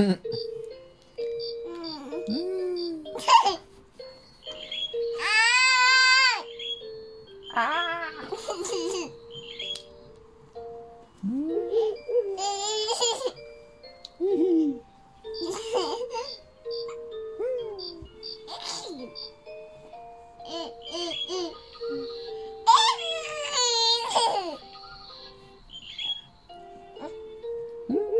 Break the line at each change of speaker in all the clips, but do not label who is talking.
嗯 嗯嗯，嘿嘿，
啊啊
啊，啊，嘿嘿嘿，嗯，嘿
嘿嘿，嘿嘿，嗯，嘿嘿嘿，嗯，嗯嗯嗯，嘿嘿嘿，嗯。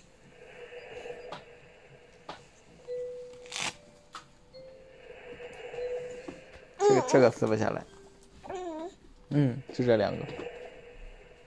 这个撕不下来，嗯，就这两个。